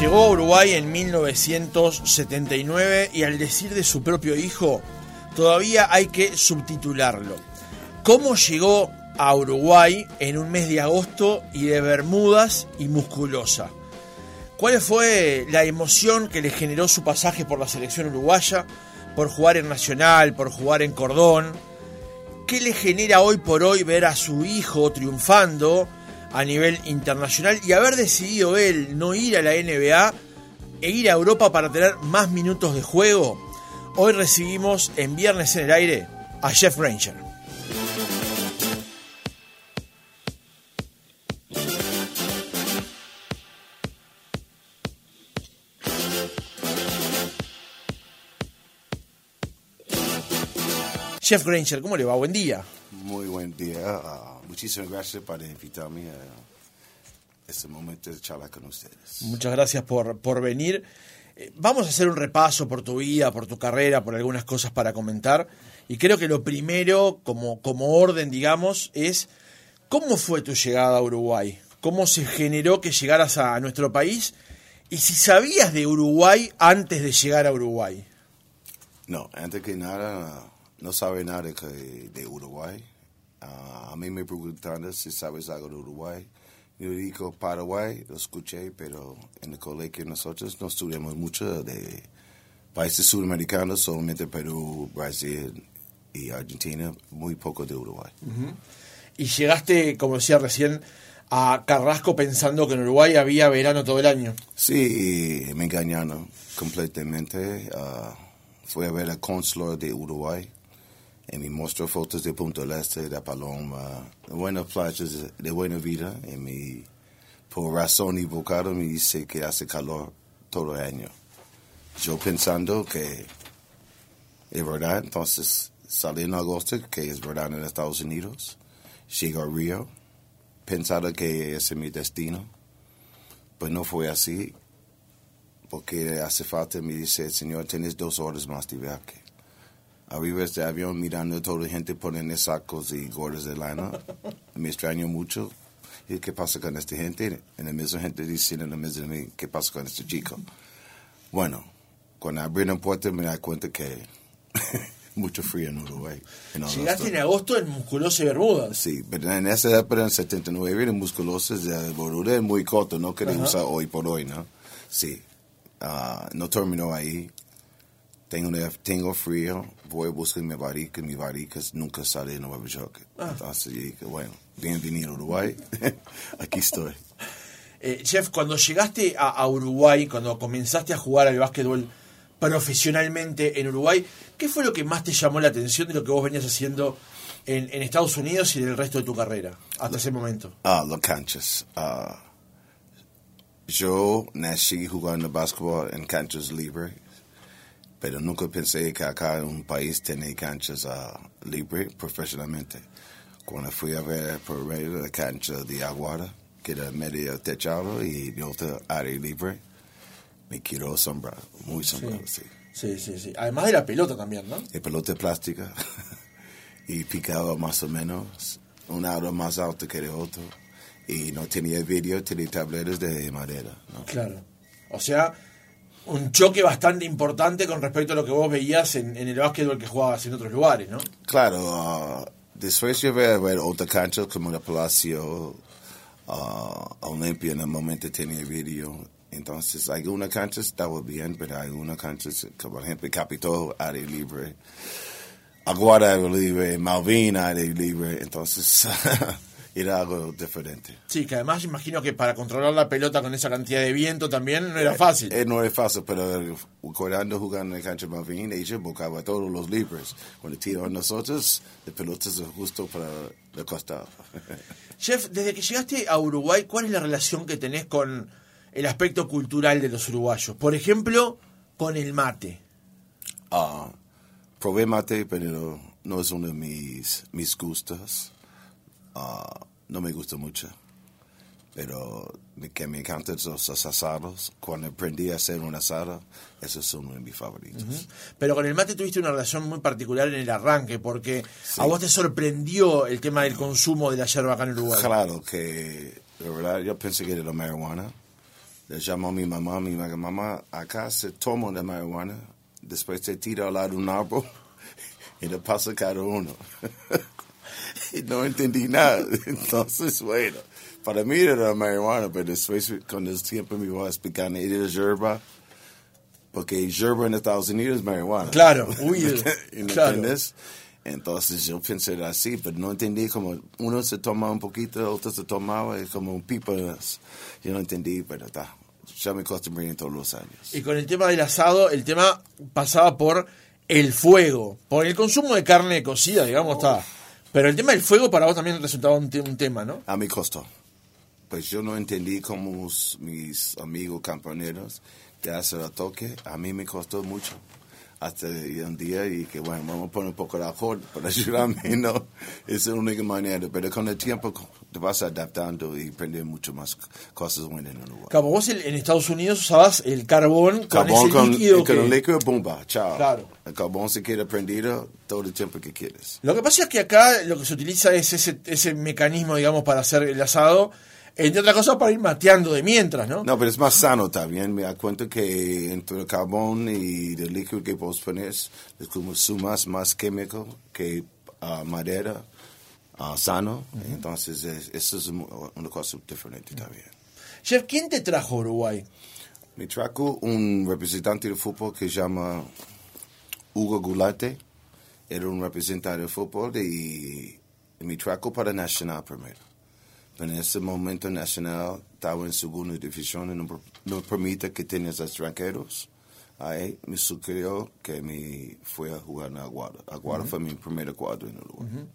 Llegó a Uruguay en 1979 y al decir de su propio hijo, todavía hay que subtitularlo. ¿Cómo llegó a Uruguay en un mes de agosto y de Bermudas y musculosa? ¿Cuál fue la emoción que le generó su pasaje por la selección uruguaya, por jugar en Nacional, por jugar en Cordón? ¿Qué le genera hoy por hoy ver a su hijo triunfando a nivel internacional y haber decidido él no ir a la NBA e ir a Europa para tener más minutos de juego? Hoy recibimos en Viernes en el Aire a Jeff Ranger. Jeff Granger, ¿cómo le va? Buen día. Muy buen día. Uh, muchísimas gracias por invitarme a este momento de charla con ustedes. Muchas gracias por, por venir. Eh, vamos a hacer un repaso por tu vida, por tu carrera, por algunas cosas para comentar. Y creo que lo primero, como, como orden, digamos, es cómo fue tu llegada a Uruguay. ¿Cómo se generó que llegaras a nuestro país? Y si sabías de Uruguay antes de llegar a Uruguay. No, antes que nada, no sabe nada de, de Uruguay. Uh, a mí me preguntan si sabes algo de Uruguay. Yo digo Paraguay, lo escuché, pero en el colegio nosotros no estudiamos mucho de países sudamericanos, solamente Perú, Brasil y Argentina, muy poco de Uruguay. Uh -huh. Y llegaste, como decía recién, a Carrasco pensando que en Uruguay había verano todo el año. Sí, me engañaron completamente. Uh, fui a ver al cónsul de Uruguay y me mostró fotos de Punta del Este, de Paloma, de buenas playas, de buena vida. Y me, por razón equivocada me dice que hace calor todo el año. Yo pensando que es verdad, entonces salí en agosto, que es verdad en Estados Unidos. Llego a Río, pensando que ese es mi destino. Pues no fue así, porque hace falta, me dice, señor, tienes dos horas más de viaje arriba de este avión mirando a toda la gente poniendo sacos y gorras de lana. Me extraño mucho. ¿Y qué pasa con esta gente? En la misma gente diciendo lo mismo de mí, ¿qué pasa con este chico? Bueno, cuando abrí la puerta me di cuenta que mucho frío en Uruguay. En Llegaste en agosto en Musculosa y Bermuda. Sí, pero en esa época, en 79, en Musculosa, de Bermuda es muy corto, no quería usar hoy por hoy, ¿no? Sí. Uh, no terminó ahí. Tengo, tengo frío, voy a buscar mi varica, mi varica nunca sale de Nueva York. Ah. Entonces dije, bueno, bienvenido a Uruguay, aquí estoy. Eh, Chef, cuando llegaste a, a, Uruguay, cuando comenzaste a jugar al básquetbol profesionalmente en Uruguay, ¿qué fue lo que más te llamó la atención de lo que vos venías haciendo en, en Estados Unidos y en el resto de tu carrera hasta ese momento? Ah, las canchas. Uh, yo nací jugando básquetbol en canchas libres pero nunca pensé que acá en un país tenía canchas uh, libres profesionalmente. Cuando fui a ver por medio de la cancha de Aguada, que era medio techado y de otra área libre, me quiero asombrado, muy asombrado, sí. sí. Sí, sí, Además de la pelota también, ¿no? La pelota plástica y picaba más o menos, un aro más alto que el otro. Y no tenía vídeo, tenía tableros de madera. ¿no? Claro. O sea, un choque bastante importante con respecto a lo que vos veías en, el básquetbol que jugabas en otros lugares, ¿no? Claro, uh, después yo ver, ver otra cancha como el Palacio uh, Olimpia en el momento tenía vídeo. Entonces, algunas canchas estaba bien, pero algunas canchas, como por ejemplo Capitol, área libre, Aguada, área libre, Malvin, área libre. Entonces, era algo diferente. Sí, que además imagino que para controlar la pelota con esa cantidad de viento también no era fácil. Eh, eh, no era fácil, pero cuando jugando en el cancha Malvin, ellos buscaban todos los libres. Cuando tiraban nosotros, la pelota es justo para el costado. Chef, desde que llegaste a Uruguay, ¿cuál es la relación que tenés con el aspecto cultural de los uruguayos? Por ejemplo, con el mate. Ah, probé mate, pero no es uno de mis, mis gustos. Uh, no me gusta mucho. Pero que me encantan los asados. Cuando aprendí a hacer un asado, esos son uno de mis favoritos. Uh -huh. Pero con el mate tuviste una relación muy particular en el arranque, porque sí. a vos te sorprendió el tema del consumo de la yerba acá en Uruguay. Claro, que de verdad yo pensé que era la marihuana, Le llamó a mi mamá, mi mamá, acá se toma de marihuana, después se tira al lado de un árbol y le pasa cada uno. no entendí nada. Entonces, bueno, para mí era marihuana, pero después con el tiempo me iba explicando, era yerba, porque yerba en Estados Unidos es marihuana. Claro, uy, ¿Y ¿Me claro. entiendes? Entonces yo pensé así, pero no entendí como uno se tomaba un poquito, otro se tomaba y como un pipa. Yo no entendí, pero está. Ya me acostumbré en todos los años. Y con el tema del asado, el tema pasaba por el fuego, por el consumo de carne cocida, digamos, está. Pero el tema del fuego para vos también resultaba un, un tema, ¿no? A mí costó. Pues yo no entendí como mis amigos compañeros que hacen el toque. A mí me costó mucho. Hasta un día y que bueno, vamos a poner un poco de alcohol para ayudarme, ¿no? Es la única manera. Pero con el tiempo te vas adaptando y aprendes mucho más cosas buenas en Uruguay. Como vos en Estados Unidos usabas el carbón con Carbón ese con, líquido con que... el líquido, bomba, chao. Claro. El carbón se queda prendido todo el tiempo que quieres. Lo que pasa es que acá lo que se utiliza es ese, ese mecanismo, digamos, para hacer el asado, entre otras cosas para ir mateando de mientras, ¿no? No, pero es más sano también. Me da cuenta que entre el carbón y el líquido que vos pones, es como sumas más químico que ah, madera ah, sano. Entonces, es- eso es una cosa diferente también. Chef, ¿quién te trajo a Uruguay? Me trajo un representante de fútbol que se llama Hugo Gularte. Era un representante de fútbol y me trajo para Nacional primero. Pero en ese momento Nacional estaba en segunda división y no, no permite que tengas extranjeros. Ahí me sugirió que me fue a jugar en Aguada. Aguada fue mi primer cuadro en Uruguay.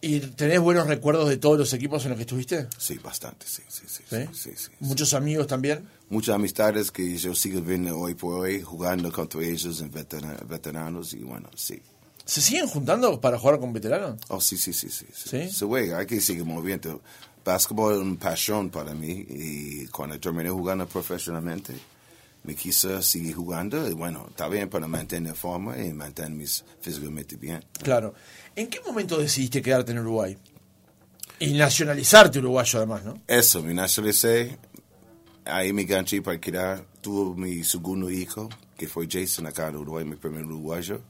¿Y tenés buenos recuerdos de todos los equipos en los que estuviste? Sí, bastante, sí, sí, sí. ¿Sí? sí, sí. ¿Muchos amigos también? muchas amistades que yo sigo viendo hoy por hoy, jugando contra ellos en vetera- veteranos y bueno, sí. ¿Se siguen juntando para jugar con veteranos? Oh, sí, sí, sí, sí. sí. ¿Sí? Se juega, hay que seguir moviendo. Básquetbol es una pasión para mí y cuando terminé jugando profesionalmente, me quise seguir jugando y bueno, está bien para mantener forma y mantenerme físicamente bien. Claro. ¿En qué momento decidiste quedarte en Uruguay? Y nacionalizarte uruguayo además, ¿no? Eso, me nacionalicé, ahí me ganché para quedar, tuve mi segundo hijo, que fue Jason acá en Uruguay, mi primer uruguayo.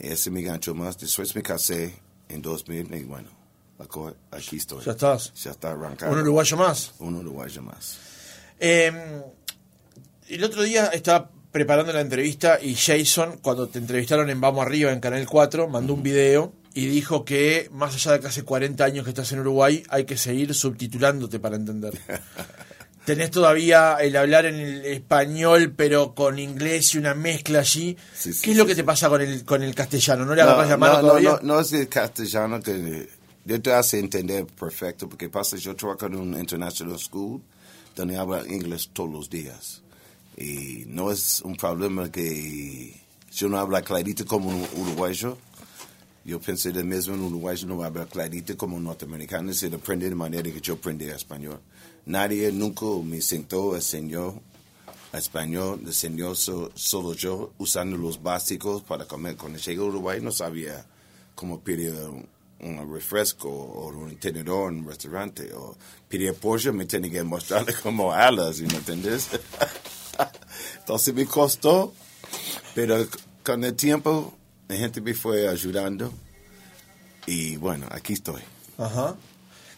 Ese me ganchó más, después me casé en 2000 y bueno, aquí estoy. Ya estás. Ya está arrancado. Un uruguayo más. Un uruguayo más. Eh, el otro día estaba preparando la entrevista y Jason, cuando te entrevistaron en Vamos Arriba, en Canal 4, mandó un video y dijo que más allá de que hace 40 años que estás en Uruguay, hay que seguir subtitulándote para entender. Tenés todavía el hablar en el español, pero con inglés y una mezcla allí. Sí, sí, ¿Qué es lo sí, que te pasa con el, con el castellano? ¿No le agarras la mano no, todavía? no, no es el castellano que yo te hace entender perfecto, porque pasa, yo trabajo en un international school donde habla inglés todos los días. Y no es un problema que yo no hablo clarito como un uruguayo. Yo pensé de mismo un uruguayo no habla clarito como un norteamericano, se aprende de manera que yo aprendí español. Nadie nunca me sentó, enseñó español, enseñó so- solo yo, usando los básicos para comer. Cuando llegué a Uruguay no sabía cómo pedir un, refresco o un tenedor en un restaurante. O pedir pollo, me tenía que mostrarle como alas, ¿me entiendes? Entonces me costó, pero con el tiempo la gente me fue ayudando y bueno, aquí estoy. Ajá.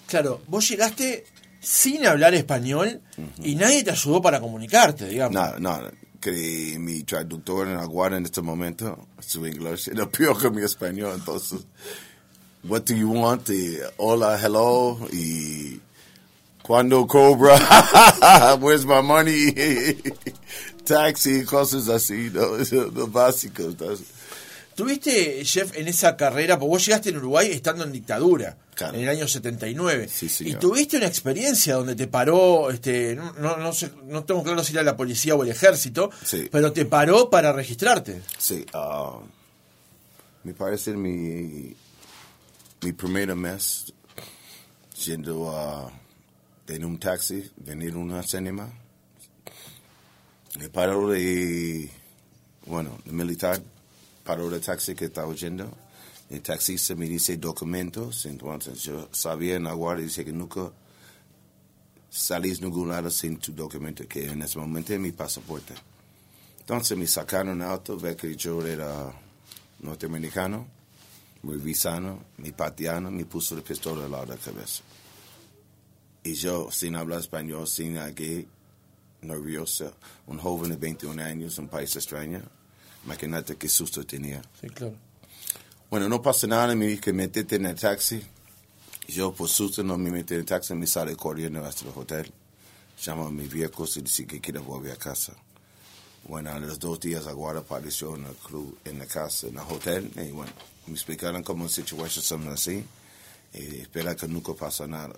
Claro, vos llegaste sin hablar español y nadie te ayudó para comunicarte, digamos. No, no, que mi traductor en Aguada en este momento, su inglés era peor que mi español, entonces, what do you want? Y, hola, hello, y cuando cobra, where's my money? Taxi, cosas así, ¿no? lo básico. entonces. Tuviste, Jeff, en esa carrera, porque vos llegaste en Uruguay estando en dictadura, Claro. en el año 79. Sí, y tuviste una experiencia donde te paró, este, no, no, no sé, no tengo claro si era la policía o el ejército, Sí. pero te paró para registrarte. Sí, ah, me parece mi, mi primer mes yendo a en un taxi, venir a una cinema. Me paró de, bueno, el militar paró de taxi que estaba yendo. El taxista me dice documentos, entonces yo sabía en la guardia, dice que nunca salís ningún lado sin tu documento, que en ese momento es mi pasaporte. Entonces me sacaron auto, ve que yo era norteamericano, muy visano, me patearon, me puso la pistola al lado de la cabeza. Y yo, sin hablar español, sin aquí, nervioso, un joven de 21 años, un país extraño, imagínate qué susto tenía. Sí, claro. Bueno, no pasa nada, me dije, metete en el taxi. Yo, por susto, no me metí en el taxi, me salí corriendo hasta el hotel. Llamo a mis viejos y dice que quiero volver a casa. Bueno, a los dos días Aguara apareció en el club, en la casa, en el hotel, y bueno, me explicaron cómo la situación así, y espera que nunca pasa nada.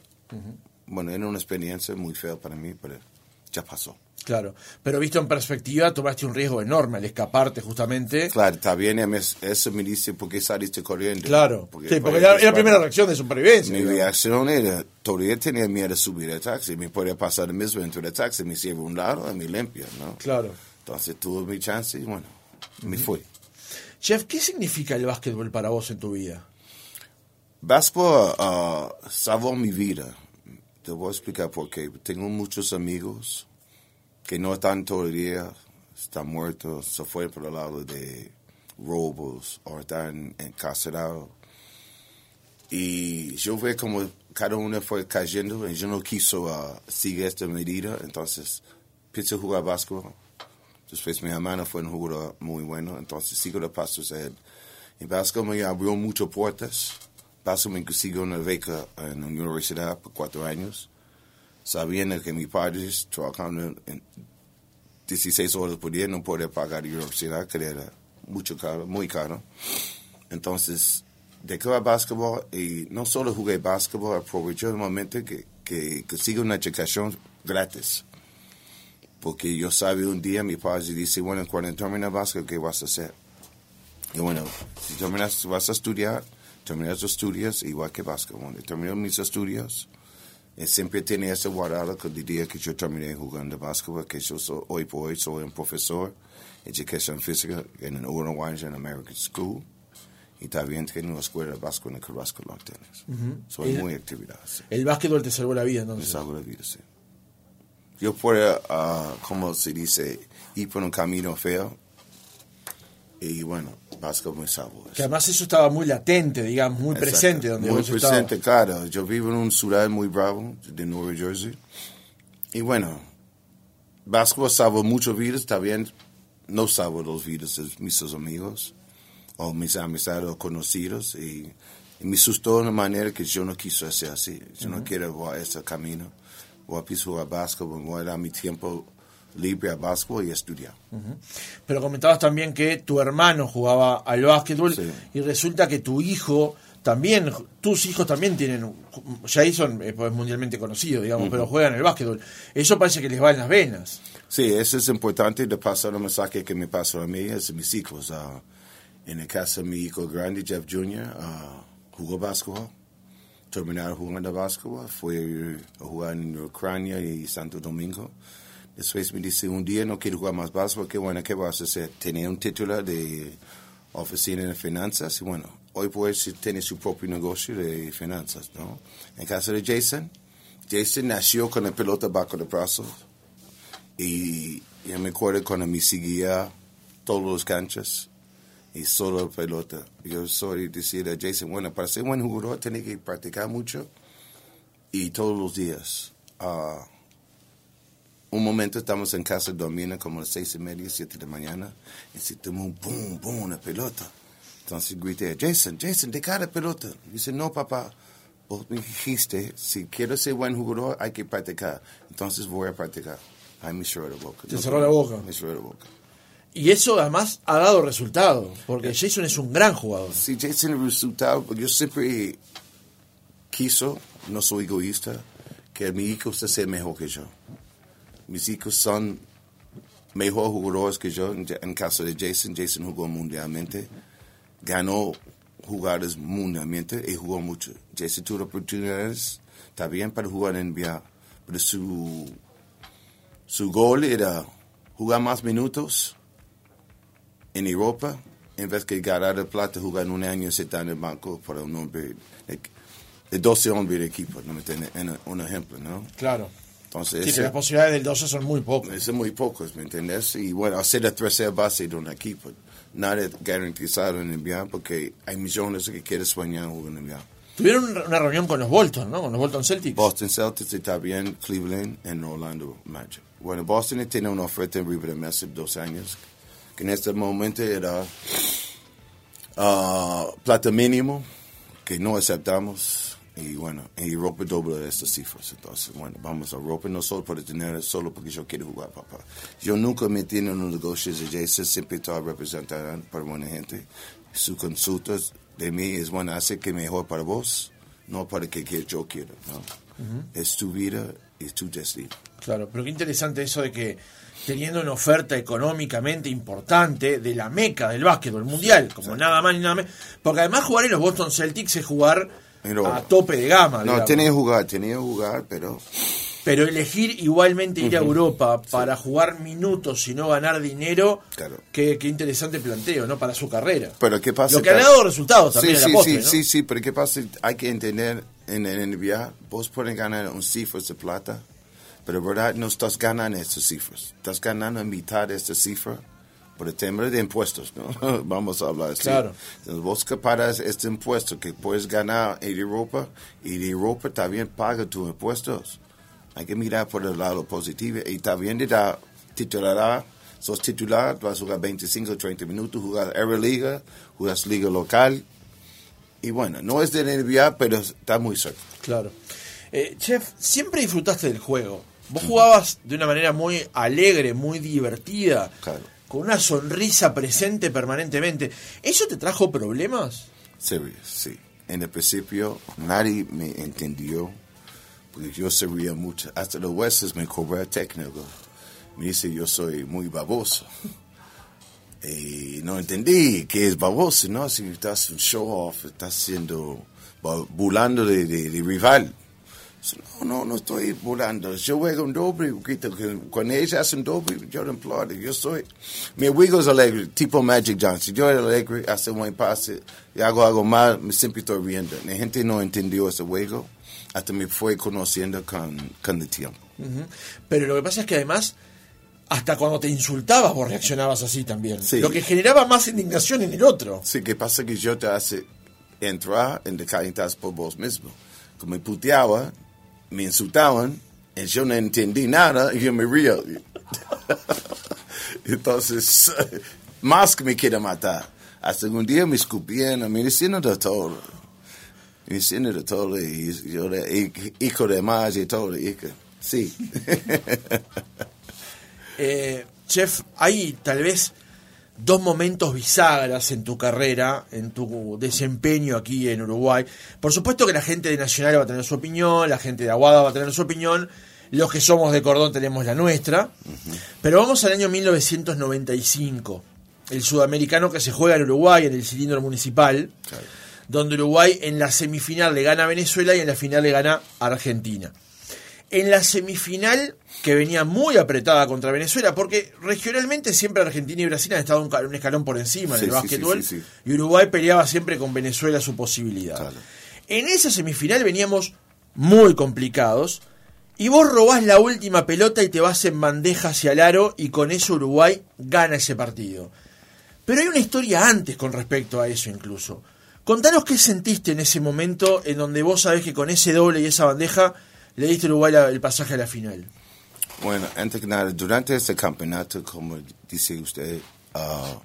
Bueno, era una experiencia muy fea para mí, pero ya pasó. Claro, pero visto en perspectiva, tomaste un riesgo enorme al escaparte justamente. Claro, está bien, eso me dice, ¿por qué saliste corriendo? Claro, sí, porque era, era la primera reacción de supervivencia. Mi digamos. reacción era, todavía tenía miedo de subir al taxi, me podía pasar el mismo dentro del taxi, me a un lado y me limpia, ¿no? Claro. Entonces tuve mi chance y bueno, me fui. Chef, ¿qué significa el básquetbol para vos en tu vida? Básquetbol ah, salvó mi vida. Te voy a explicar por qué. Tengo muchos amigos que no están todavía, están muertos, se fue por el lado de robos o están encarcelados. Y yo veo como cada uno fue cayendo y yo no quiso ah, seguir esta medida, entonces a jugar básquetbol. Después mi hermano fue un jugador muy bueno, entonces sigo los pasos de él. Y básquetbol me abrió muchas puertas. Básquetbol me consiguió una beca en la universidad por cuatro años. Sabiendo que mi padre trabajando en 16 horas por día no podía pagar la universidad, que era mucho caro, muy caro. Entonces, el básquetbol y no solo jugué básquetbol, aproveché el momento que, que consigo una educación gratis. Porque yo sabía un día, mi padre dice, bueno, cuando termine el básquet, ¿qué vas a hacer? Y bueno, si terminas, vas a estudiar, terminas tus estudios igual que básquetbol. Bueno, terminé mis estudios y siempre tenía ese guardado que el día que yo terminé jugando básquetbol, que yo soy, hoy por hoy soy un profesor de educación física en el Uruguay en American School. Y también tengo una escuela de básquetbol en Carrasco Long Tennis. Soy Y- muy actividad. sí. El básquetbol te salvó la vida Me entonces. salvo la vida, sí. Yo puedo, ah, como se dice, ir por un camino feo. Y bueno, básquetbol me salvó. Que además eso estaba muy latente, digamos, muy Exacto. presente donde Muy vos presente, estabas. claro. Yo vivo en una ciudad muy bravo de Nueva Jersey. Y bueno, básquetbol salvó muchas vidas, también no salvó las vidas de mis amigos o mis amistades o conocidos. Y, y me asustó de una manera que yo no quiso hacer así. Yo no quiero ese camino. Voy a pisar jugar básquetbol, voy a dar mi tiempo libre a básquetbol y estudiar. Pero comentabas también que tu hermano jugaba al básquetbol Sí. y resulta que tu hijo también, tus hijos también tienen, Jason eh, pues, es mundialmente conocido, digamos, pero juegan el básquetbol. Eso parece que les va en las venas. Sí, eso es importante de pasar el mensaje que me pasó a mí, es mis hijos. ah, en el caso de mi hijo grande, Jeff Jr., ah, jugó básquetbol, terminaron jugando básquetbol, fue a jugar en Ucrania y Santo Domingo. Después me dice, un día no quiero jugar más básquetbol, qué bueno, ¿qué vas a hacer? Tenía un título de oficina de finanzas y bueno, hoy pues tiene su propio negocio de finanzas, ¿no? En caso de Jason, Jason nació con la pelota bajo el brazo y yo me acuerdo cuando me seguía todos los canchas y solo pelota. Yo soy decir a Jason, bueno, para ser buen jugador tiene que practicar mucho y todos los días. Ah, un momento estamos en casa durmiendo como a las seis y media, siete de la mañana y sentimos un boom, boom, una pelota. Entonces grité, Jason, Jason, de cada pelota. Dice, no, papá, vos me dijiste, si quiero ser buen jugador hay que practicar. Entonces voy a practicar. Ay, me cerró la boca. Te cerró la boca. Me cerró la boca. Y eso además ha dado resultado, porque Jason es un gran jugador. Sí, Jason, el resultado, porque yo siempre quiso, no soy egoísta, que mi hijo se sea mejor que yo. Mis hijos son mejor jugadores que yo. En, caso de Jason, Jason jugó mundialmente, ganó jugadores mundialmente y jugó mucho. Jason tuvo oportunidades también para jugar en NBA, pero su, su gol era jugar más minutos en Europa, en vez de ganar el plata, jugar un año sentar en el banco para un hombre de, de 12 hombres de equipo, ¿no me entiendes? En un ejemplo, ¿no? Claro. Entonces, Sí, que ese- las posibilidades del 12 son muy pocas. es muy pocos, ¿me entiendes? Y bueno, hacer la tercera base de un equipo, nada garantizado en NBA porque hay millones que quieren soñar en NBA. Tuvieron una reunión con los Bolton, ¿no? Con los Bolton Celtics. Boston Celtics está bien, Cleveland y Orlando Magic. Bueno, Boston tiene una oferta en River de hace dos años, que en este momento era ah, plata mínimo, que no aceptamos. Y bueno, en Europa doble estas cifras. Entonces, bueno, vamos a Europa no solo por tener, solo porque yo quiero jugar, papá. Yo nunca me metí en los negocios de Jason, siempre estaba representando para buena gente. Su consulta de mí es, bueno, hace que mejor para vos, no para que, que yo quiera, ¿no? Es tu vida, es tu destino. Claro, pero qué interesante eso de que teniendo una oferta económicamente importante de la meca del básquetbol mundial, como nada más ni nada menos, porque además jugar en los Boston Celtics es jugar Pero- a tope de gama, No, digamos. tenía que jugar, tenía que jugar, pero pero elegir igualmente ir a Europa para jugar minutos y no ganar dinero, Claro. qué, qué interesante planteo, ¿no? Para su carrera. Pero ¿qué pasa? Lo que ha dado resultados Sí, también en sí, la postre, sí, ¿no? sí, sí, pero ¿qué pasa? Hay que entender en el NBA, vos puedes ganar un cifras de plata, pero en verdad no estás ganando estas cifras. Estás ganando mitad de esta cifra por el tema de impuestos, ¿no? Vamos a hablar así. Claro. Entonces, vos que pagas este impuesto que puedes ganar en Europa y de Europa también paga tus impuestos. Hay que mirar por el lado positivo y también te da titular. Sos titular, vas a jugar 25 30 minutos, jugar Euroliga, jugas liga local. Y bueno, no es de NBA, pero está muy cerca. Claro. Eh, chef, siempre disfrutaste del juego. Vos jugabas de una manera muy alegre, muy divertida, Claro. con una sonrisa presente permanentemente. ¿Eso te trajo problemas? Serio, sí. En el principio nadie me entendió porque yo se ría mucho. Hasta los huesos me cobraba técnico. Me dice yo soy muy baboso. Y no entendí qué es baboso, ¿no? Si estás un show off, estás siendo bu- burlando de, de- de rival. No, no, no estoy burlando. Yo juego un doble. Cuando ellos hacen doble, yo lo aplaudo. Yo soy. Mi amigo es alegre, tipo Magic Johnson. Yo era alegre, hace un buen pase, y hago algo mal, me siempre estoy riendo. La gente no entendió ese juego hasta me fue conociendo con, con el tiempo. Ujú. Pero lo que pasa es que además, hasta cuando te insultabas, vos reaccionabas así también. Sí. Lo que generaba más indignación en el otro. Sí, que pasa que yo te hace entrar en te calentas por vos mismo. Como me puteaba, me insultaban, y yo no entendí nada, y yo me río. Entonces, más que me quiere matar. Hasta un día me escupían, me diciendo de todo. Diciendo de todo, y yo de hijo de más y todo. que- sí. Eh, chef, hay tal vez dos momentos bisagras en tu carrera, en tu desempeño aquí en Uruguay. Por supuesto que la gente de Nacional va a tener su opinión, la gente de Aguada va a tener su opinión, los que somos de Cordón tenemos la nuestra. Pero vamos al año 1995, el sudamericano que se juega en Uruguay, en el cilindro municipal, Claro. donde Uruguay en la semifinal le gana a Venezuela y en la final le gana a Argentina. En la semifinal, que venía muy apretada contra Venezuela, porque regionalmente siempre Argentina y Brasil han estado un, ca- un escalón por encima Sí, en el sí, básquetbol, sí, sí, sí. y Uruguay peleaba siempre con Venezuela su posibilidad. Claro. En esa semifinal veníamos muy complicados, y vos robás la última pelota y te vas en bandeja hacia el aro, y con eso Uruguay gana ese partido. Pero hay una historia antes con respecto a eso incluso. Contanos qué sentiste en ese momento en donde vos sabés que con ese doble y esa bandeja le diste a Uruguay el pasaje a la final. Bueno, antes que nada, durante este campeonato, como dice usted, ah,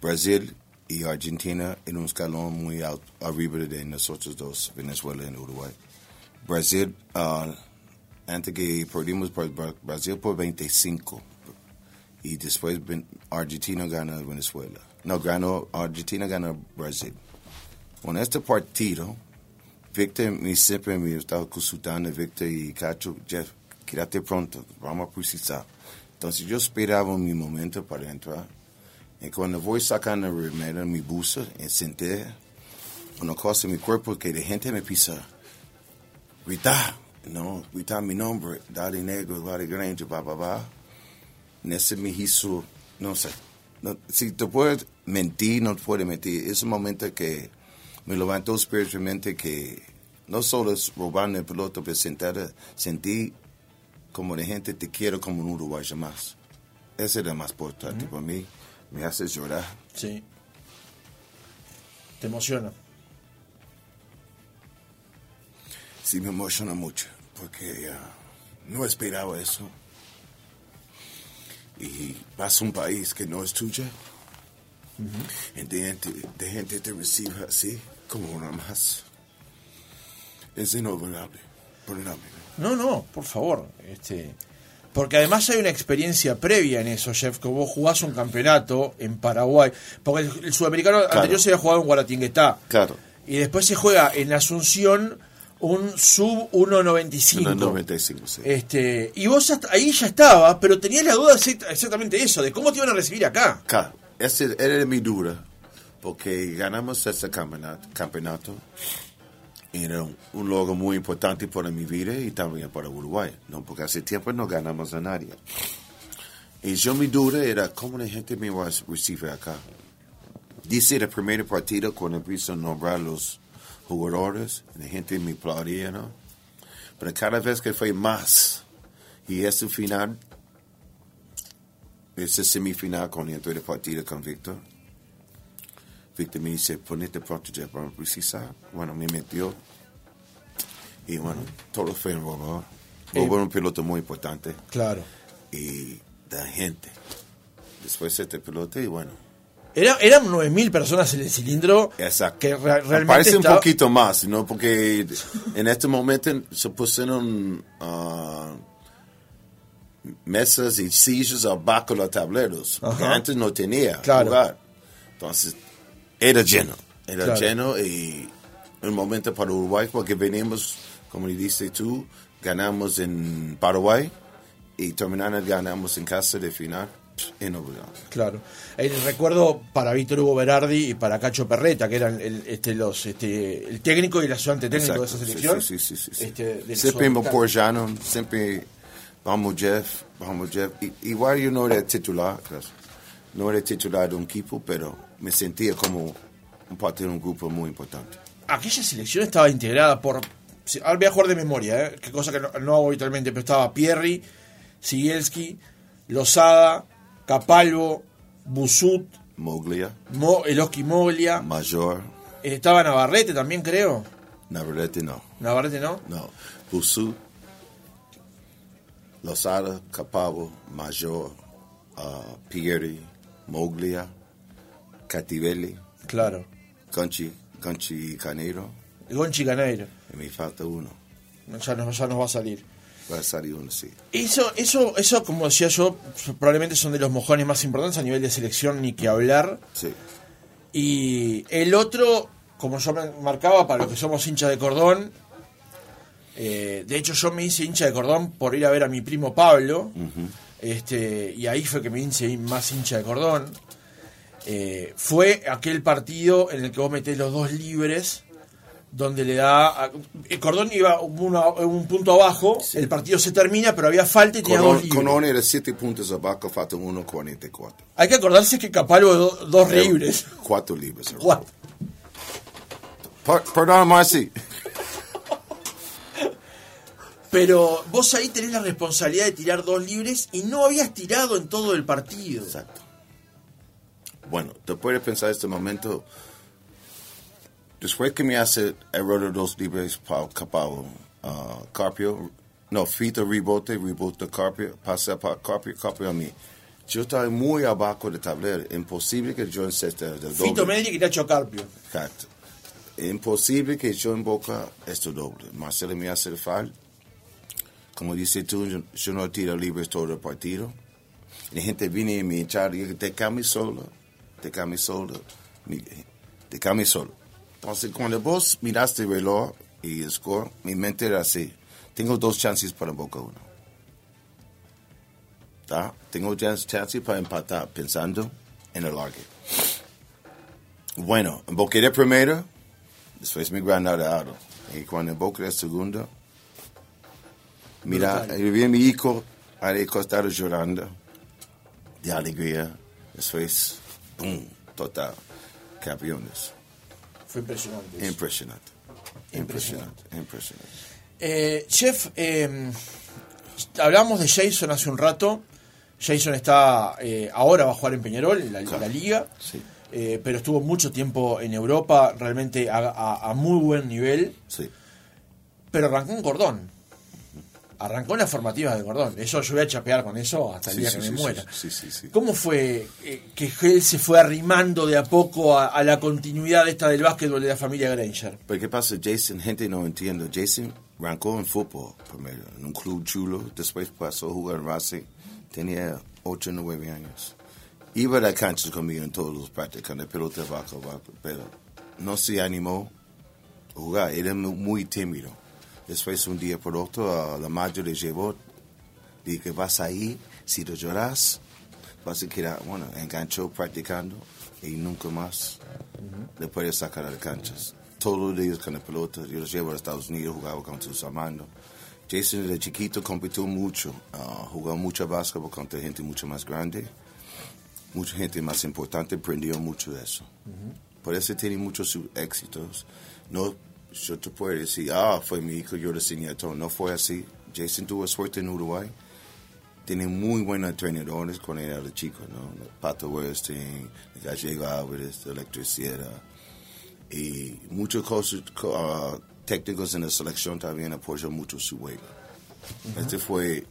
Brasil y Argentina en un escalón muy alto, arriba de nosotros dos, Venezuela y Uruguay. Brasil, ah, antes que perdimos por Bra- Brasil por 25 y después Argentina gana Venezuela. No, ganó, Argentina ganó Brasil. Con este partido, Victor me siempre me estaba consultando, Victor y Cacho, Jeff, quédate pronto, vamos a precisar. Entonces yo esperaba mi momento para entrar. Y cuando voy sacando el remedio en mi busa, y senté una cosa en mi cuerpo que la gente me pisa, gritar, no, gritar mi nombre, Daddy Negro, Daddy Granger, bla, bla, bla. En ese me hizo, no sé, no, si te puedes mentir, no te puedes mentir. Es un momento que me levantó espiritualmente que no solo es robarme el pelota, pero sentar, sentí como la gente te quiere como un uruguayo más. Ese es lo más importante para mí. Me hace llorar. Sí. ¿Te emociona? Sí, me emociona mucho, porque ah, no esperaba eso. Y vas a un país que no es tuyo, y de gente, de gente te recibe así, como una más. Es inolvidable, perdóname. No, no, por favor. Este, porque además hay una experiencia previa en eso, Jeff, que vos jugás un campeonato en Paraguay. Porque el, sudamericano anterior se había jugado en Guaratinguetá. Claro. Y después se juega en Asunción un sub 1.95. 1.95, sí. Este, y vos hasta- ahí ya estabas, pero tenías la duda exact- exactamente eso, de cómo te iban a recibir acá. Claro, ese era mi duda, porque ganamos ese campeonato, campeonato era un, un logro muy importante para mi vida y también para Uruguay, ¿no? porque hace tiempo no ganamos a nadie. Y yo mi duda era cómo la gente me va a recibir acá. Dice el primer partido cuando empiezo a nombrar los jugadores, la gente me aplaudía, ¿no? Pero cada vez que fue más, y ese final, ese semifinal con el partido con Víctor, Víctor me dice, ponete pronto ya para precisar. Bueno, me metió. Y bueno, todo fue en. Bobo era un piloto muy importante. Claro. Y la gente. Después este piloto y bueno. Era, eran 9.000 personas en el cilindro. Exacto. Que re- realmente Parece estaba- un poquito más, ¿no? Porque en este momento se pusieron ah, mesas y sillas abajo de los tableros. porque antes no tenía Claro. lugar. Entonces, era lleno. Era Claro. lleno y un momento para Uruguay porque venimos, como dices tú, ganamos en Paraguay y terminando ganamos en casa de final. Inolvidable. Claro. El recuerdo para Víctor Hugo Berardi y para Cacho Perreta, que eran el, este, los, este, el técnico y el ayudante técnico de esa Exacto, selección. Sí, sí, sí. Este, siempre. Borjano, siempre vamos Jeff, vamos Jeff. Igual yo no era titular, no era titular de un equipo, pero me sentía como un parte de un grupo muy importante. Aquella selección estaba integrada por. Ahora voy a jugar de memoria, ¿eh? que cosa que no, no hago habitualmente, pero estaba Pierri, Sigelski, Lozada, Capalvo, Busut, Moglia, Mo, Eloski Moglia. Major, eh, Estaba Navarrete también, creo. Navarrete no, Navarrete, ¿no? no. Busu, Lozada, Capavo, Major, uh, Pieri, Moglia, Cativelli, Claro. Gonchi, Gonchi Canero, Gonchi Caneiro. y me falta uno. Ya nos, ya nos va a salir. Va a salir uno, sí. Eso, eso, eso, como decía yo, probablemente son de los mojones más importantes a nivel de selección, ni que hablar. Sí. Y el otro, como yo me marcaba, para los que somos hinchas de cordón, eh, de hecho yo me hice hincha de cordón por ir a ver a mi primo Pablo, este, y ahí fue que me hice más hincha de cordón. Eh, fue aquel partido en el que vos metés los dos libres, donde le da... a- el cordón iba una- un punto abajo, el partido se termina, pero había falta y tenía dos Colón, libres. Era 7 puntos abajo, faltan 1.44. Hay que acordarse que Capalvo do- dos libres. 4 libres. Cuatro. Per- Perdón, Marcy. Pero vos ahí tenés la responsabilidad de tirar dos libres y no habías tirado en todo el partido. Exacto. Bueno, después de pensar este momento, después que me hace error de dos libres para Capao, uh, Carpio, no, Fito rebote, rebote Carpio, pasa para Carpio, Carpio a mí. Yo estaba muy abajo del tablero, imposible que yo enceste del doble. Fito Medri y Nacho Carpio. Exacto. Imposible que yo en Boca esto doble. Marcelo me hace el foul. Como dice tú, yo, yo no tiro libres todo el partido. La gente viene y me echar y te cambies solo, cambies solo, cambies solo. Entonces, cuando vos miraste el reloj y el score, mi mente era así. Tengo dos chances para Boca uno. ¿Tá? Tengo chances para empatar pensando en el largue. Bueno, en Boca de primero, después me granadaron. Y cuando en Boca de segundo, mira, yo vi a mi hijo al costado llorando de alegría. Después, ¡pum! Total. Campeones. Fue impresionante. eso. Impresionante. Impresionante. Impresionante. Eh, chef, eh, Hablamos de Jason hace un rato. Jason está eh, ahora va a jugar en Peñarol, en la, la liga. Sí. Eh, pero estuvo mucho tiempo en Europa, realmente a, a- a muy buen nivel. Sí. Pero arrancó en Cordón. Arrancó en las formativas de Cordón. Eso yo voy a chapear con eso hasta el Sí, día sí, que me sí, muera. ¿Cómo fue eh, que él se fue arrimando de a poco a, a la continuidad esta del básquetbol de la familia Granger? Pero ¿qué pasa? Jason, gente no entiende. Jason arrancó en fútbol primero, en un club chulo. Después pasó a jugar en Racing. Tenía 8 o 9 años. Iba a la cancha conmigo en todos los prácticas, de pelota vaca, pero no se animó a jugar. Era mu- muy tímido. Después, un día por otro, la madre le llevó. Dije, vas ahí, si lo lloras, vas a quedar, bueno, enganchó practicando y nunca más le puede sacar a las canchas. Todos los días con la pelota, yo lo llevo a Estados Unidos, jugaba con sus hermanos. Jason desde chiquito compitió mucho, ah, jugó mucho básquetbol contra gente mucho más grande, mucha gente más importante, aprendió mucho de eso. Por eso tiene muchos éxitos. No, yo te puedo decir, ah, fue mi hijo, yo le enseñé todo. No fue así. Jason tuvo suerte en Uruguay. Tiene muy buenos entrenadores cuando era chico, ¿no? Pato Westing, Gallego Álvarez, de Electricidad. Y muchos cosas, co- ah, técnicos en la selección también apoyan mucho su juego. Este fue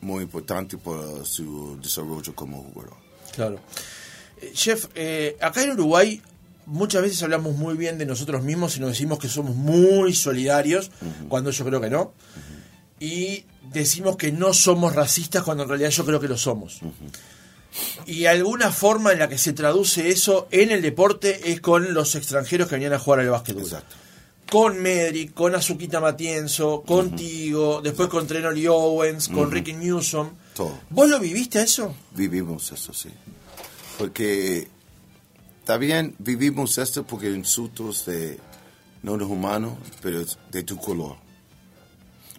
muy importante para su desarrollo como jugador. Claro. Eh, Chef, eh, acá en Uruguay muchas veces hablamos muy bien de nosotros mismos y nos decimos que somos muy solidarios, cuando yo creo que no. Y decimos que no somos racistas cuando en realidad yo creo que lo somos. Y alguna forma en la que se traduce eso en el deporte es con los extranjeros que venían a jugar al básquetbol. Exacto. Con Medrick, con Azuquita Matienzo, contigo, después con Trenoli Owens, con Ricky Newsom. Todo. ¿Vos lo viviste a eso? Vivimos eso, sí. Porque también vivimos esto porque insultos de no de humano, pero de tu color.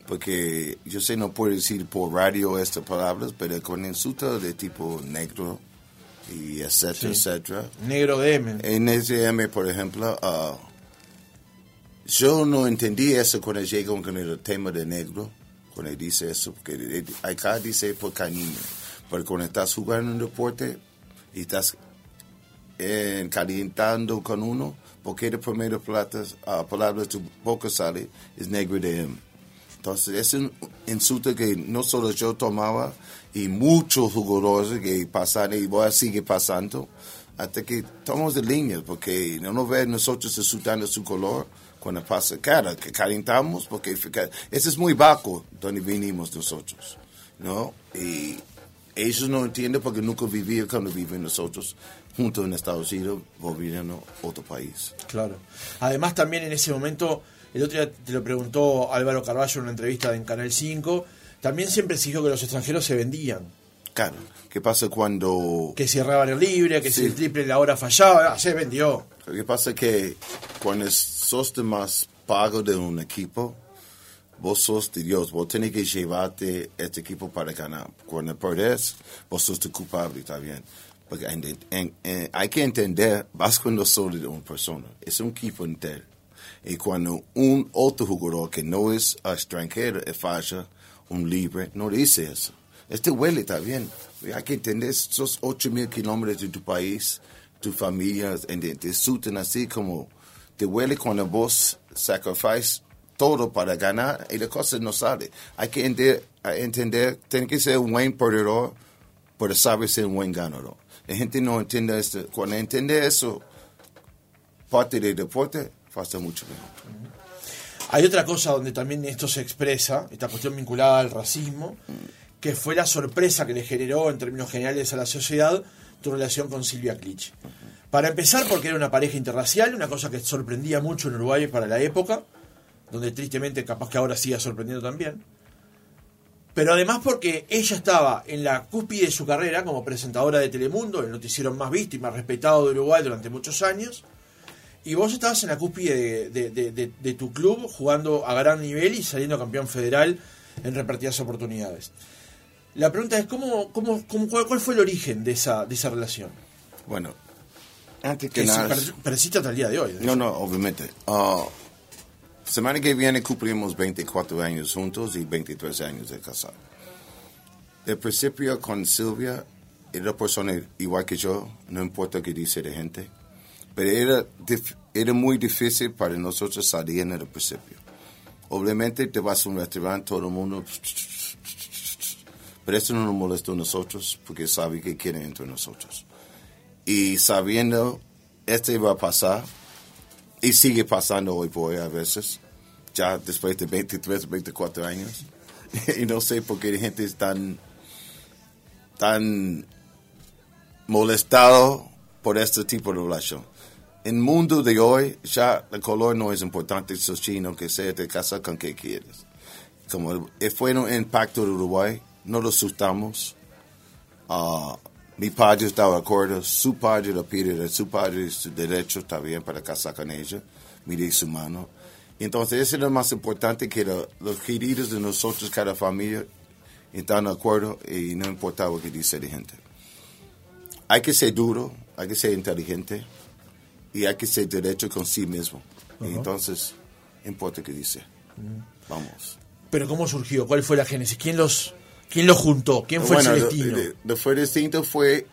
Porque yo sé no puedo decir por radio estas palabras, pero con insultos de tipo negro y etcétera, Sí. etcétera. Negro de M. En SM, por ejemplo, ah, yo no entendí eso cuando llegó con el tema de negro, cuando dice eso, porque acá dice por cariño, pero cuando estás jugando un deporte y estás eh, calentando con uno, porque de primeras palabras, ah, palabras de boca sale, es negro de él. Entonces, es un insulto que no solo yo tomaba, y muchos jugadores que pasaron, y voy a seguir pasando, hasta que tomamos de línea, porque no nos ve nosotros insultando su color cuando pasa cara, que calentamos, porque ese es muy bajo donde vinimos nosotros, ¿no? Y ellos no entienden porque nunca vivían cuando viven nosotros juntos en Estados Unidos viviendo en otro país. Claro. Además, también en ese momento, el otro día te lo preguntó Álvaro Carballo en una entrevista en Canal 5, también siempre dijo que los extranjeros se vendían, Claro, ¿qué pasa cuando... que cerraban el libre, que si Sí. el triple la hora fallaba, ah, se vendió. Lo que pasa es que cuando sos de más pago de un equipo, vos sos de Dios, vos tenés que llevarte este equipo para ganar. Cuando perdés, vos sos de culpable también. Porque hay que entender, vas cuando solo de una persona, es un equipo entero. Y cuando un otro jugador que no es extranjero falla, un libre, no dice eso. Este huele también. Hay que entender, sos 8 mil kilómetros de tu país, tu familia, te, te insultan así como te huele cuando vos sacrificas todo para ganar y la cosa no sale. Hay que entender, entender tiene que ser un buen perdedor para saber ser un buen ganador. La gente no entiende esto. Cuando entiende eso, parte del deporte, pasa mucho mejor. Hay otra cosa donde también esto se expresa, esta cuestión vinculada al racismo, que fue la sorpresa que le generó en términos generales a la sociedad tu relación con Silvia Clich. Para empezar, porque era una pareja interracial, una cosa que sorprendía mucho en Uruguay para la época, donde tristemente capaz que ahora siga sorprendiendo también. Pero además porque ella estaba en la cúspide de su carrera como presentadora de Telemundo, el noticiero más visto y más respetado de Uruguay durante muchos años, y vos estabas en la cúspide de, de- de- de- de tu club jugando a gran nivel y saliendo campeón federal en repartidas oportunidades. La pregunta es, ¿cómo, cómo, cómo- cuál, cuál fue el origen de esa, de esa relación? Bueno, antes que nada... per- persiste hasta el día de hoy. No, no, obviamente. Ah, Semana que viene cumplimos 24 años juntos y 23 años de casado. El principio con Silvia era persona igual que yo, no importa qué dice la gente, pero era, era muy difícil para nosotros salir en el principio. Obviamente te vas a un restaurante, todo el mundo... Pero eso no nos molestó a nosotros porque sabe que quiere entre nosotros. Y sabiendo esto iba a pasar, y sigue pasando hoy por hoy a veces, ya después de 23, 24 años. y no sé por qué la gente es tan, tan molestado por este tipo de relación. En el mundo de hoy, ya el color no es importante, sos chino, que sea, te casas con qué quieres. Como fue un impacto de Uruguay, no lo asustamos. Ah, mi padre estaba de acuerdo, su padre lo pide, su padre su derecho está bien para casar con ella, mire su mano. Entonces, eso es lo más importante que lo- los queridos de nosotros, cada familia, están de acuerdo y no importa lo que dice la gente. Hay que ser duro, hay que ser inteligente y hay que ser derecho con sí mismo. Y entonces, importa qué dice. Vamos. Pero ¿cómo surgió? ¿Cuál fue la génesis? ¿Quién los, quién los juntó? ¿Quién fue bueno, el lo- destino? Lo, lo fue distinto fue,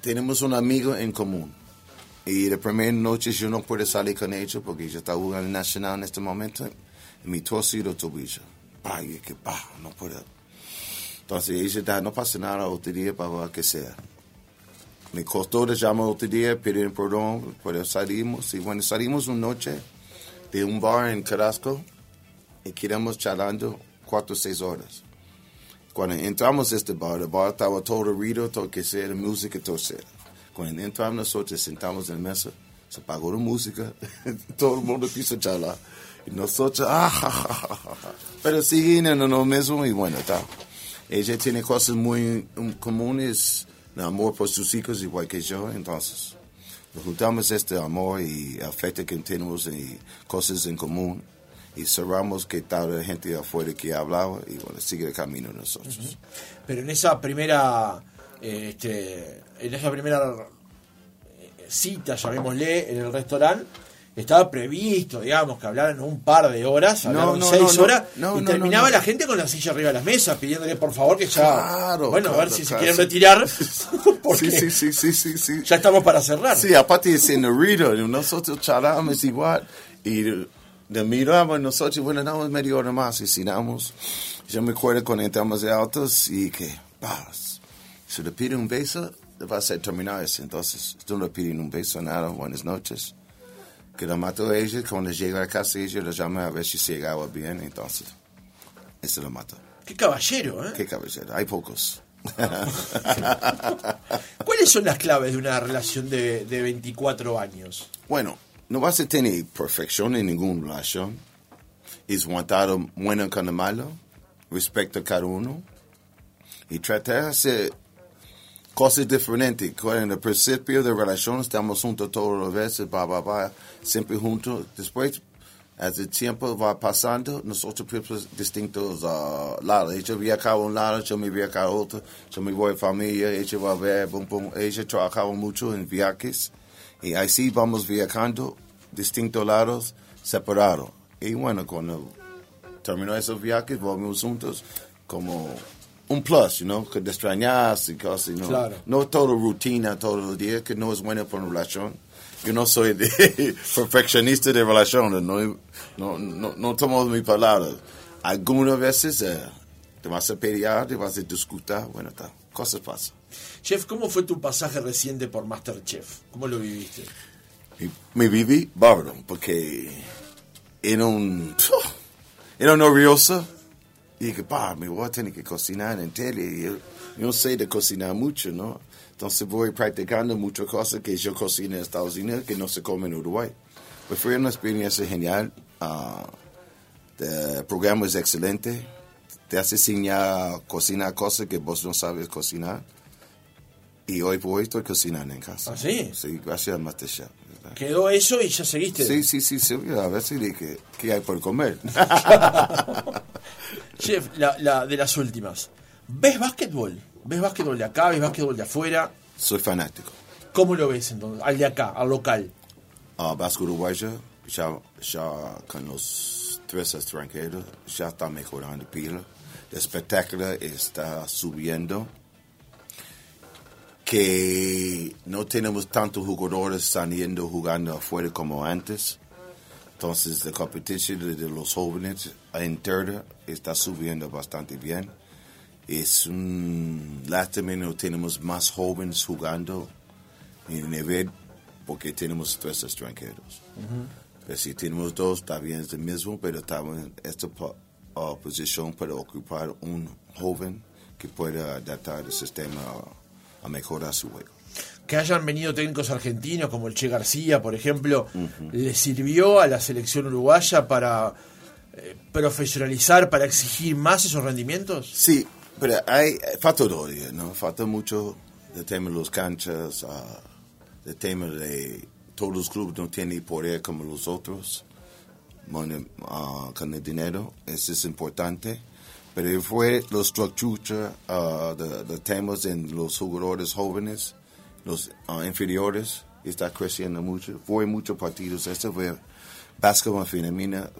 tenemos un amigo en común. Y la primera noche yo no pude salir con ella porque ella está jugando en Nacional en este momento. Y me torcí el tobillo. Ay, que pa, no puedo. Entonces ella está, no pasa nada otro día para que sea. Me costó de llamar otro día, pedir perdón, pero salimos. Y bueno, salimos una noche de un bar en Carrasco y quedamos charlando cuatro o seis horas. Cuando entramos a este bar, el bar estaba todo ruido, todo que sea, la música, todo sea. Cuando entramos nosotros, sentamos en la mesa, se apagó la música, todo el mundo quiso charlar. Y nosotros, ah, ja, ja, ja, pero siguen en lo mismo y bueno, está. Ella tiene cosas muy um, comunes, el amor por sus hijos igual que yo, entonces juntamos este amor y afecto que tenemos y cosas en común y cerramos que tal la gente de afuera que hablaba y bueno, sigue el camino de nosotros. Pero en esa primera, eh, este, en esa primera eh, cita, llamémosle, en el restaurante, estaba previsto, digamos, que hablaran un par de horas, No, hablaron no, seis no, horas, y terminaba la gente con la silla arriba de las mesas, pidiéndole por favor que ya, Claro, bueno, a ver claro, si se quieren sí. retirar, porque Sí, sí, sí, sí, sí, ya estamos para cerrar. Sí, aparte de señorito, nosotros charlamos igual y de miramos nosotros, bueno, damos media hora más y cenamos. Yo me acuerdo cuando entramos de autos y que, vas, si le piden un beso, va a hacer terminar eso. Entonces, tú no le piden un beso, nada, buenas noches. Que la mató a ella, cuando llega a casa ella lo llama a ver si se llegaba bien, entonces, eso lo mató. Qué caballero, ¿eh? Qué cabecera, hay pocos. ¿Cuáles son las claves de una relación de, de 24 años? Bueno, no vas a tener perfección en ninguna relación. Es aguantar bueno con lo malo, respeto a cada uno y tratar de hacer cosas diferentes. Cuando en el principio de la relación estamos juntos todas las veces, va, va, va, siempre juntos. Después, as el tiempo va pasando, nosotros vivimos distintos ah, lados. Ella viajaba a un lado, yo me viajaba a otro, yo me voy a familia, ella va a ver, bum, bum. ella trabajaba mucho en viajes. Y así vamos viajando distintos lados, separados. Y bueno, cuando terminó esos viajes, volvimos juntos como un plus, you know, que te extrañas y cosas, know. Claro. No todo rutina todos los días, que no es bueno para una relación. Yo no soy de perfeccionista de relaciones, no, no, no, no tomo mi palabra. Algunas veces eh, te vas a pelear, te vas a discutir, bueno, está, cosas pasan. Chef, ¿cómo fue tu pasaje reciente por Masterchef? ¿Cómo lo viviste? Y me viví bárbaro, porque era un, era nervioso. Y dije, pa, me voy a tener que cocinar en tele. Y yo, no sé de cocinar mucho, ¿no? Entonces voy practicando muchas cosas que yo cocino en Estados Unidos que no se come en Uruguay. Pues fue una experiencia genial. ah, el programa es excelente. Te hace enseñar a cocinar cosas que vos no sabes cocinar. Y hoy por hoy estoy cocinando en casa. ¿Ah, sí? Sí, gracias al Masterchef. Quedó eso y ya seguiste. Sí, sí, sí, sí. A veces dije, ¿qué hay por comer? Chef, la, la- de las últimas. ¿Ves básquetbol? ¿Ves básquetbol de acá? ¿Ves básquetbol de afuera? Soy fanático. ¿Cómo lo ves entonces? Al de acá, al local. Uh, Vasco Uruguayo, ya, ya con los tres extranjeros ya está mejorando pila. El espectáculo está subiendo. Que no tenemos tantos jugadores saliendo jugando afuera como antes. Entonces la competición de los jóvenes interna está subiendo bastante bien. Es un lástima no tenemos más jóvenes jugando en nivel porque tenemos tres extranjeros. Pero si tenemos dos, está bien, es el mismo, pero estamos en esta uh, posición para ocupar un joven que pueda adaptar el sistema a, a mejorar su juego. Que hayan venido técnicos argentinos como el Che García, por ejemplo, ¿le sirvió a la selección uruguaya para eh, profesionalizar, para exigir más esos rendimientos? Sí, pero hay, falta todavía, ¿no? Falta mucho el tema de las canchas, uh, el tema de todos los clubes no tienen poder como los otros uh, con el dinero, eso es importante. Pero fue la estructura uh, de, de, temas en los jugadores jóvenes, los uh, inferiores, está creciendo mucho. Fue muchos partidos. Este fue básquetbol femenina.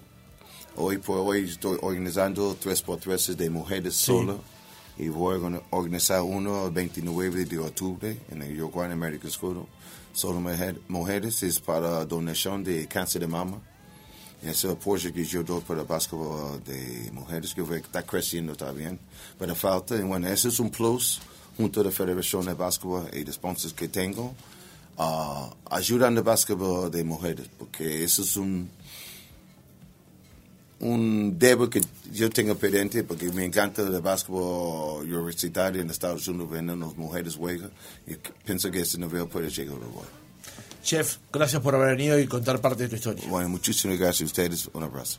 Hoy por hoy estoy organizando 3x3 de mujeres sí. solo. Y voy a organizar uno el 29 de octubre en el Yoguan American School. Solo mujer, mujeres es para donación de cáncer de mama. Ese apoyo que yo doy para el básquetbol de mujeres que está creciendo también. Pero falta, y bueno, ese es un plus junto a la Federación de Básquetbol y los sponsors que tengo. Uh, ayudan al básquetbol de mujeres, porque eso es un un debo que yo tengo pendiente porque me encanta el básquetbol universitario en Estados Unidos, viendo las mujeres juegan y pienso que ese nivel puede llegar a. Chef, gracias por haber venido y contar parte de tu historia. Bueno, muchísimas gracias a ustedes. Un abrazo.